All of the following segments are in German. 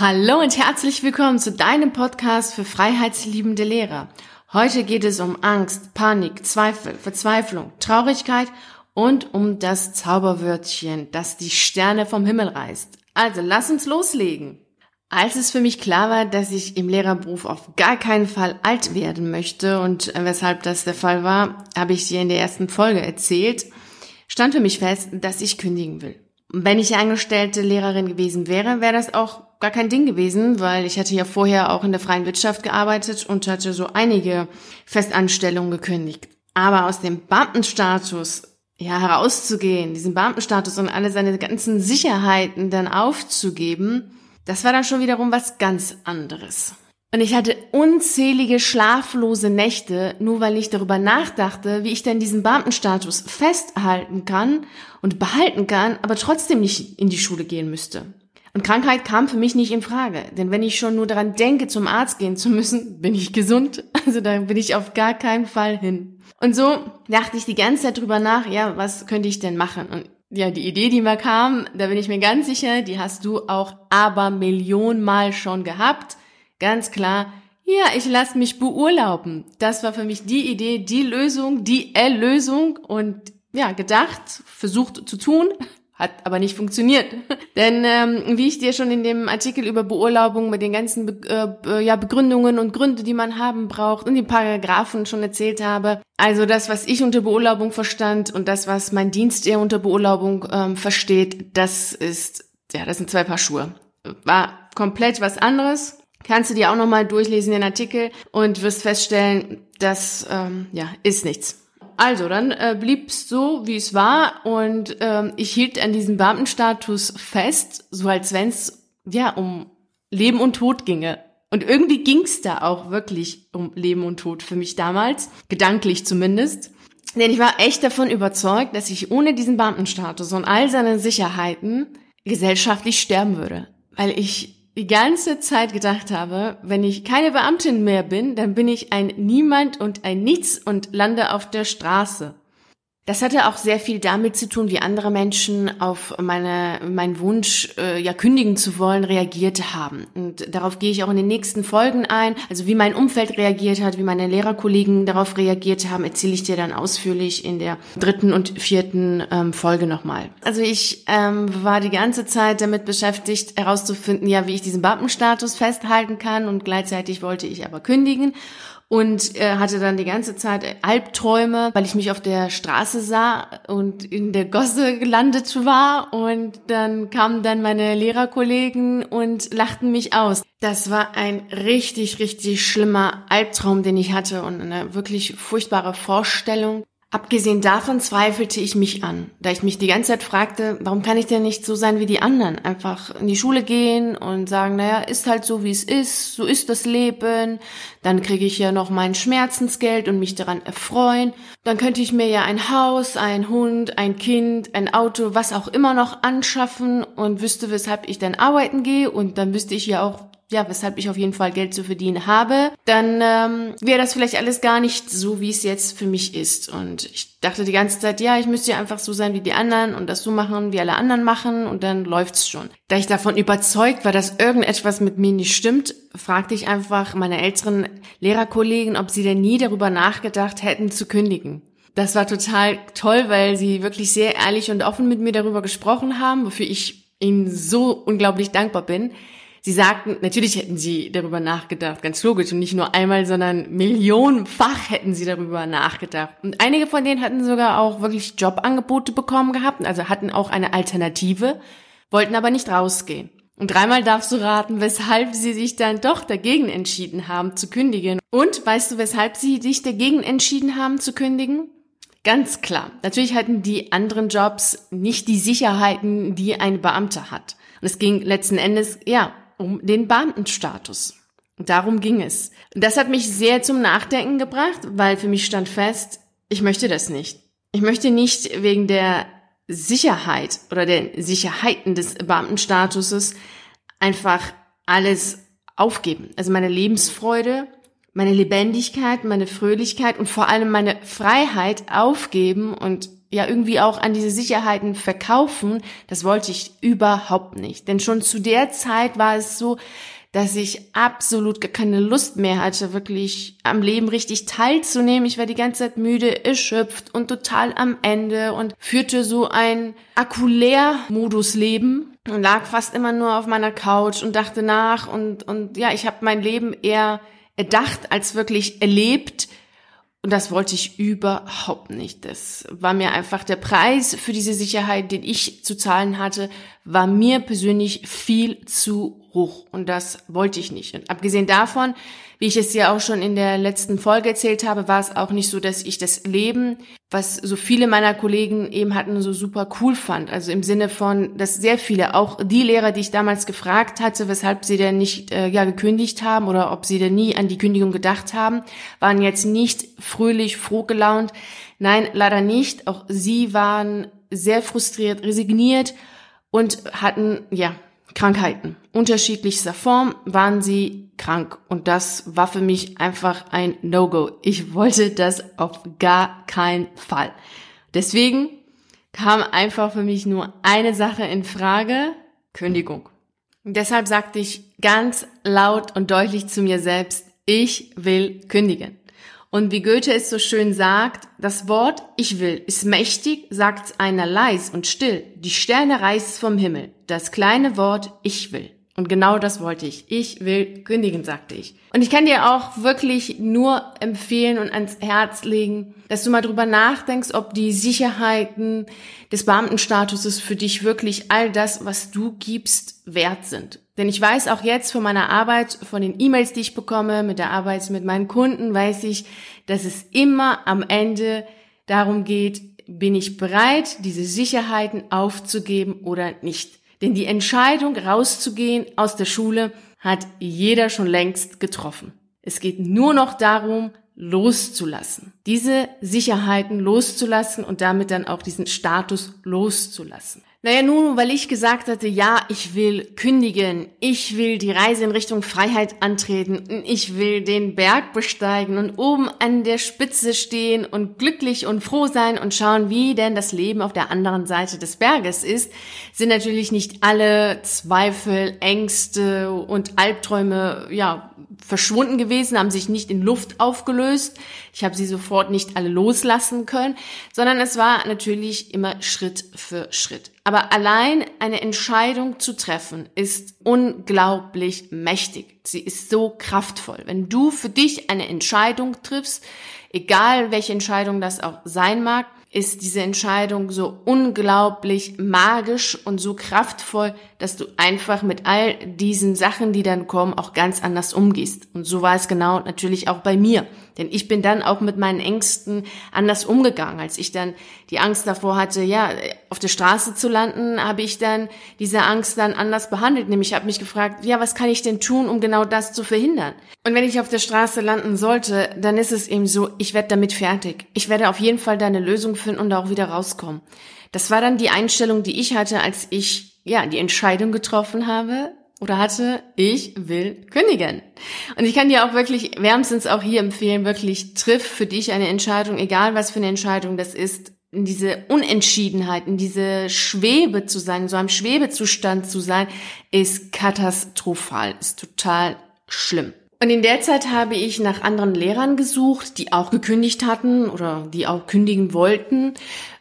Hallo und herzlich willkommen zu deinem Podcast für freiheitsliebende Lehrer. Heute geht es um Angst, Panik, Zweifel, Verzweiflung, Traurigkeit und um das Zauberwörtchen, das die Sterne vom Himmel reißt. Also lass uns loslegen. Als es für mich klar war, dass ich im Lehrerberuf auf gar keinen Fall alt werden möchte und weshalb das der Fall war, habe ich dir in der ersten Folge erzählt, stand für mich fest, dass ich kündigen will. Wenn ich angestellte Lehrerin gewesen wäre, wäre das auch gar kein Ding gewesen, weil ich hatte ja vorher auch in der freien Wirtschaft gearbeitet und hatte so einige Festanstellungen gekündigt. Aber aus dem Beamtenstatus ja herauszugehen, diesen Beamtenstatus und alle seine ganzen Sicherheiten dann aufzugeben, das war dann schon wiederum was ganz anderes. Und ich hatte unzählige schlaflose Nächte, nur weil ich darüber nachdachte, wie ich denn diesen Beamtenstatus festhalten kann und behalten kann, aber trotzdem nicht in die Schule gehen müsste. Und Krankheit kam für mich nicht in Frage, denn wenn ich schon nur daran denke, zum Arzt gehen zu müssen, bin ich gesund. Also da bin ich auf gar keinen Fall hin. Und so dachte ich die ganze Zeit drüber nach, ja, was könnte ich denn machen? Und ja, die Idee, die mir kam, da bin ich mir ganz sicher, die hast du auch aber Millionenmal schon gehabt Ganz klar, ja, ich lasse mich beurlauben. Das war für mich die Idee, die Lösung, die Erlösung und ja, gedacht, versucht zu tun, hat aber nicht funktioniert. Denn ähm, wie ich dir schon in dem Artikel über Beurlaubung mit den ganzen Be äh, ja, Begründungen und Gründe, die man haben braucht und die Paragraphen schon erzählt habe, also das, was ich unter Beurlaubung verstand und das, was mein Dienst eher unter Beurlaubung ähm, versteht, das ist, ja, das sind zwei Paar Schuhe. War komplett was anderes kannst du dir auch nochmal durchlesen den Artikel und wirst feststellen, das ähm, ja, ist nichts. Also, dann äh, blieb es so, wie es war und ähm, ich hielt an diesem Beamtenstatus fest, so als wenn es ja um Leben und Tod ginge. Und irgendwie ging es da auch wirklich um Leben und Tod für mich damals, gedanklich zumindest. Denn ich war echt davon überzeugt, dass ich ohne diesen Beamtenstatus und all seine Sicherheiten gesellschaftlich sterben würde. Weil ich die ganze Zeit gedacht habe, wenn ich keine Beamtin mehr bin, dann bin ich ein Niemand und ein Nichts und lande auf der Straße. Das hatte auch sehr viel damit zu tun, wie andere Menschen auf meine, meinen Wunsch, äh, ja, kündigen zu wollen, reagiert haben. Und darauf gehe ich auch in den nächsten Folgen ein. Also wie mein Umfeld reagiert hat, wie meine Lehrerkollegen darauf reagiert haben, erzähle ich dir dann ausführlich in der dritten und vierten ähm, Folge nochmal. Also ich ähm, war die ganze Zeit damit beschäftigt, herauszufinden, ja, wie ich diesen Beamtenstatus festhalten kann und gleichzeitig wollte ich aber kündigen und äh, hatte dann die ganze Zeit Albträume, weil ich mich auf der Straße sah und in der Gosse gelandet war und dann kamen dann meine Lehrerkollegen und lachten mich aus. Das war ein richtig, richtig schlimmer Albtraum, den ich hatte und eine wirklich furchtbare Vorstellung. Abgesehen davon zweifelte ich mich an, da ich mich die ganze Zeit fragte, warum kann ich denn nicht so sein wie die anderen? Einfach in die Schule gehen und sagen, naja, ist halt so, wie es ist, so ist das Leben, dann kriege ich ja noch mein Schmerzensgeld und mich daran erfreuen, dann könnte ich mir ja ein Haus, ein Hund, ein Kind, ein Auto, was auch immer noch anschaffen und wüsste, weshalb ich dann arbeiten gehe. Und dann wüsste ich ja auch, ja, weshalb ich auf jeden Fall Geld zu verdienen habe, dann ähm, wäre das vielleicht alles gar nicht so, wie es jetzt für mich ist. Und ich dachte die ganze Zeit, ja, ich müsste ja einfach so sein wie die anderen und das so machen, wie alle anderen machen und dann läuft's schon. Da ich davon überzeugt war, dass irgendetwas mit mir nicht stimmt, fragte ich einfach meine älteren Lehrerkollegen, ob sie denn nie darüber nachgedacht hätten zu kündigen. Das war total toll, weil sie wirklich sehr ehrlich und offen mit mir darüber gesprochen haben, wofür ich ihnen so unglaublich dankbar bin. Sie sagten, natürlich hätten sie darüber nachgedacht, ganz logisch, und nicht nur einmal, sondern millionenfach hätten sie darüber nachgedacht. Und einige von denen hatten sogar auch wirklich Jobangebote bekommen gehabt, also hatten auch eine Alternative, wollten aber nicht rausgehen. Und dreimal darfst du raten, weshalb sie sich dann doch dagegen entschieden haben zu kündigen. Und weißt du, weshalb sie sich dagegen entschieden haben zu kündigen? Ganz klar. Natürlich hatten die anderen Jobs nicht die Sicherheiten, die ein Beamter hat. Und es ging letzten Endes, ja, um den Beamtenstatus. Darum ging es. Das hat mich sehr zum Nachdenken gebracht, weil für mich stand fest, ich möchte das nicht. Ich möchte nicht wegen der Sicherheit oder der Sicherheiten des Beamtenstatuses einfach alles aufgeben. Also meine Lebensfreude, meine Lebendigkeit, meine Fröhlichkeit und vor allem meine Freiheit aufgeben und ja irgendwie auch an diese Sicherheiten verkaufen, das wollte ich überhaupt nicht. Denn schon zu der Zeit war es so, dass ich absolut keine Lust mehr hatte, wirklich am Leben richtig teilzunehmen. Ich war die ganze Zeit müde, erschöpft und total am Ende und führte so ein Akkulär-Modus-Leben und lag fast immer nur auf meiner Couch und dachte nach und, und ja, ich habe mein Leben eher erdacht als wirklich erlebt und das wollte ich überhaupt nicht. Das war mir einfach der Preis für diese Sicherheit, den ich zu zahlen hatte, war mir persönlich viel zu hoch. Und das wollte ich nicht. Und abgesehen davon wie ich es ja auch schon in der letzten Folge erzählt habe, war es auch nicht so, dass ich das Leben, was so viele meiner Kollegen eben hatten, so super cool fand. Also im Sinne von, dass sehr viele, auch die Lehrer, die ich damals gefragt hatte, weshalb sie denn nicht äh, ja gekündigt haben oder ob sie denn nie an die Kündigung gedacht haben, waren jetzt nicht fröhlich, froh gelaunt. Nein, leider nicht. Auch sie waren sehr frustriert, resigniert und hatten ja Krankheiten. Unterschiedlichster Form waren sie krank und das war für mich einfach ein No-Go. Ich wollte das auf gar keinen Fall. Deswegen kam einfach für mich nur eine Sache in Frage, Kündigung. Und deshalb sagte ich ganz laut und deutlich zu mir selbst, ich will kündigen. Und wie Goethe es so schön sagt, das Wort ich will ist mächtig, sagt einer leis und still. Die Sterne reißt vom Himmel. Das kleine Wort ich will. Und genau das wollte ich. Ich will kündigen, sagte ich. Und ich kann dir auch wirklich nur empfehlen und ans Herz legen, dass du mal drüber nachdenkst, ob die Sicherheiten des Beamtenstatuses für dich wirklich all das, was du gibst, wert sind. Denn ich weiß auch jetzt von meiner Arbeit, von den E-Mails, die ich bekomme, mit der Arbeit mit meinen Kunden, weiß ich, dass es immer am Ende darum geht, bin ich bereit, diese Sicherheiten aufzugeben oder nicht. Denn die Entscheidung, rauszugehen aus der Schule, hat jeder schon längst getroffen. Es geht nur noch darum, loszulassen. Diese Sicherheiten loszulassen und damit dann auch diesen Status loszulassen. Naja, nun, weil ich gesagt hatte, ja, ich will kündigen, ich will die Reise in Richtung Freiheit antreten, ich will den Berg besteigen und oben an der Spitze stehen und glücklich und froh sein und schauen, wie denn das Leben auf der anderen Seite des Berges ist, sind natürlich nicht alle Zweifel, Ängste und Albträume, ja, verschwunden gewesen, haben sich nicht in Luft aufgelöst. Ich habe sie sofort nicht alle loslassen können, sondern es war natürlich immer Schritt für Schritt. Aber allein eine Entscheidung zu treffen ist unglaublich mächtig. Sie ist so kraftvoll. Wenn du für dich eine Entscheidung triffst, egal welche Entscheidung das auch sein mag, ist diese Entscheidung so unglaublich magisch und so kraftvoll, dass du einfach mit all diesen Sachen, die dann kommen, auch ganz anders umgehst. Und so war es genau natürlich auch bei mir. Denn ich bin dann auch mit meinen Ängsten anders umgegangen. Als ich dann die Angst davor hatte, ja, auf der Straße zu landen, habe ich dann diese Angst dann anders behandelt. Nämlich habe mich gefragt, ja, was kann ich denn tun, um genau das zu verhindern? Und wenn ich auf der Straße landen sollte, dann ist es eben so, ich werde damit fertig. Ich werde auf jeden Fall da eine Lösung finden und auch wieder rauskommen. Das war dann die Einstellung, die ich hatte, als ich ja die Entscheidung getroffen habe, oder hatte, ich will kündigen. Und ich kann dir auch wirklich wärmstens auch hier empfehlen, wirklich triff für dich eine Entscheidung, egal was für eine Entscheidung das ist, in diese Unentschiedenheit, in diese Schwebe zu sein, in so einem Schwebezustand zu sein, ist katastrophal, ist total schlimm. Und in der Zeit habe ich nach anderen Lehrern gesucht, die auch gekündigt hatten oder die auch kündigen wollten,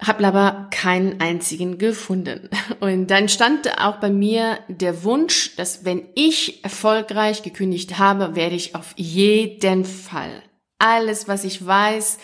habe aber keinen einzigen gefunden. Und dann stand auch bei mir der Wunsch, dass wenn ich erfolgreich gekündigt habe, werde ich auf jeden Fall alles, was ich weiß,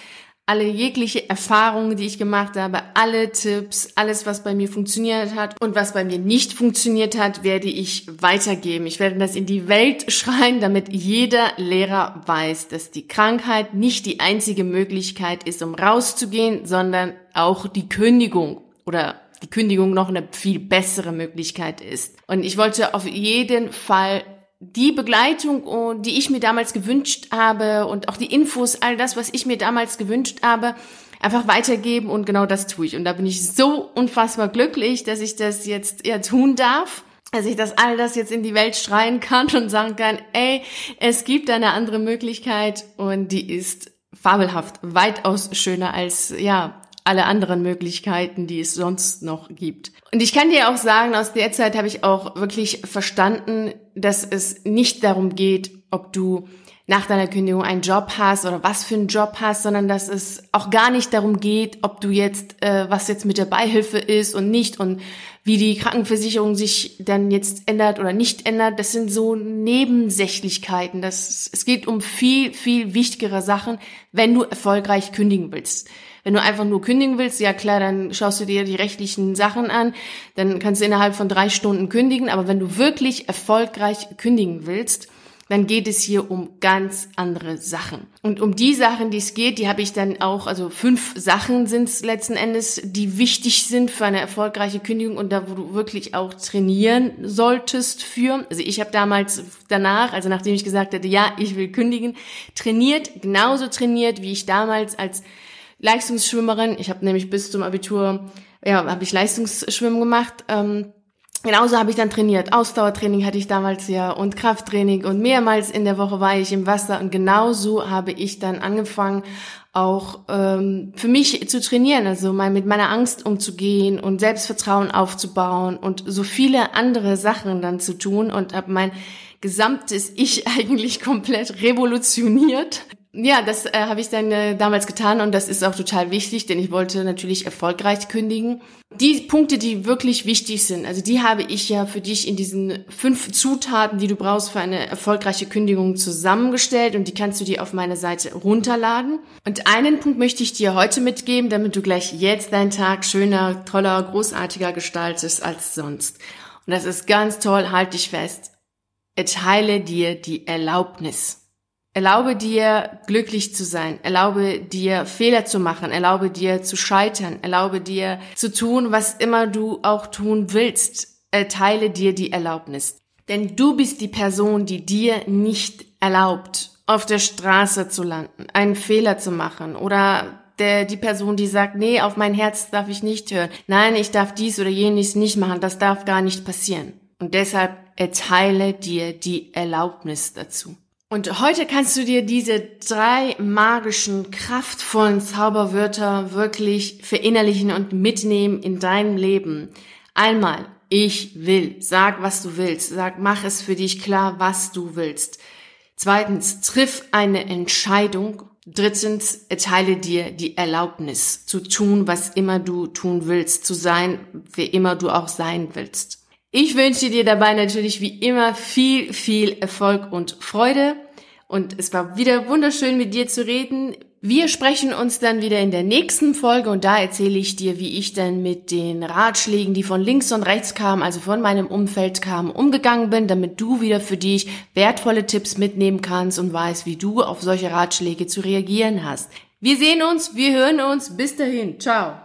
alle jegliche Erfahrungen, die ich gemacht habe, alle Tipps, alles, was bei mir funktioniert hat und was bei mir nicht funktioniert hat, werde ich weitergeben. Ich werde das in die Welt schreien, damit jeder Lehrer weiß, dass die Krankheit nicht die einzige Möglichkeit ist, um rauszugehen, sondern auch die Kündigung oder die Kündigung noch eine viel bessere Möglichkeit ist. Und ich wollte auf jeden Fall die Begleitung, oh, die ich mir damals gewünscht habe und auch die Infos, all das, was ich mir damals gewünscht habe, einfach weitergeben und genau das tue ich. Und da bin ich so unfassbar glücklich, dass ich das jetzt ja tun darf dass ich das all das jetzt in die Welt schreien kann und sagen kann, ey, es gibt eine andere Möglichkeit und die ist fabelhaft, weitaus schöner als, ja, alle anderen Möglichkeiten, die es sonst noch gibt. Und ich kann dir auch sagen, aus der Zeit habe ich auch wirklich verstanden, dass es nicht darum geht, ob du nach deiner Kündigung einen Job hast oder was für einen Job hast, sondern dass es auch gar nicht darum geht, ob du jetzt, äh, was jetzt mit der Beihilfe ist und nicht und wie die Krankenversicherung sich dann jetzt ändert oder nicht ändert. Das sind so Nebensächlichkeiten. Das, es geht um viel, viel wichtigere Sachen, wenn du erfolgreich kündigen willst. Wenn du einfach nur kündigen willst, ja klar, dann schaust du dir die rechtlichen Sachen an, dann kannst du innerhalb von drei Stunden kündigen. Aber wenn du wirklich erfolgreich kündigen willst, dann geht es hier um ganz andere Sachen. Und um die Sachen, die es geht, die habe ich dann auch, also fünf Sachen sind es letzten Endes, die wichtig sind für eine erfolgreiche Kündigung und da, wo du wirklich auch trainieren solltest für. Also ich habe damals danach, also nachdem ich gesagt hatte, ja, ich will kündigen, trainiert, genauso trainiert, wie ich damals als Leistungsschwimmerin, ich habe nämlich bis zum Abitur, ja, habe ich Leistungsschwimmen gemacht, ähm, Genauso habe ich dann trainiert. Ausdauertraining hatte ich damals ja und Krafttraining. Und mehrmals in der Woche war ich im Wasser. Und genauso habe ich dann angefangen, auch ähm, für mich zu trainieren, also mal mit meiner Angst umzugehen und Selbstvertrauen aufzubauen und so viele andere Sachen dann zu tun. Und habe mein gesamtes Ich eigentlich komplett revolutioniert ja, das äh, habe ich dann äh, damals getan und das ist auch total wichtig, denn ich wollte natürlich erfolgreich kündigen. Die Punkte, die wirklich wichtig sind, also die habe ich ja für dich in diesen fünf Zutaten, die du brauchst für eine erfolgreiche Kündigung zusammengestellt und die kannst du dir auf meiner Seite runterladen. Und einen Punkt möchte ich dir heute mitgeben, damit du gleich jetzt deinen Tag schöner, toller, großartiger gestaltest als sonst. Und das ist ganz toll, halt dich fest. Erteile dir die Erlaubnis. Erlaube dir, glücklich zu sein. Erlaube dir, Fehler zu machen. Erlaube dir, zu scheitern. Erlaube dir, zu tun, was immer du auch tun willst. Erteile dir die Erlaubnis. Denn du bist die Person, die dir nicht erlaubt, auf der Straße zu landen, einen Fehler zu machen oder der, die Person, die sagt, nee, auf mein Herz darf ich nicht hören. Nein, ich darf dies oder jenes nicht machen. Das darf gar nicht passieren. Und deshalb erteile dir die Erlaubnis dazu. Und heute kannst du dir diese drei magischen, kraftvollen Zauberwörter wirklich verinnerlichen und mitnehmen in deinem Leben. Einmal, ich will. Sag, was du willst. Sag, mach es für dich klar, was du willst. Zweitens, triff eine Entscheidung. Drittens, erteile dir die Erlaubnis zu tun, was immer du tun willst, zu sein, wer immer du auch sein willst. Ich wünsche dir dabei natürlich wie immer viel, viel Erfolg und Freude. Und es war wieder wunderschön mit dir zu reden. Wir sprechen uns dann wieder in der nächsten Folge und da erzähle ich dir, wie ich dann mit den Ratschlägen, die von links und rechts kamen, also von meinem Umfeld kamen, umgegangen bin, damit du wieder für dich wertvolle Tipps mitnehmen kannst und weißt, wie du auf solche Ratschläge zu reagieren hast. Wir sehen uns, wir hören uns. Bis dahin. Ciao.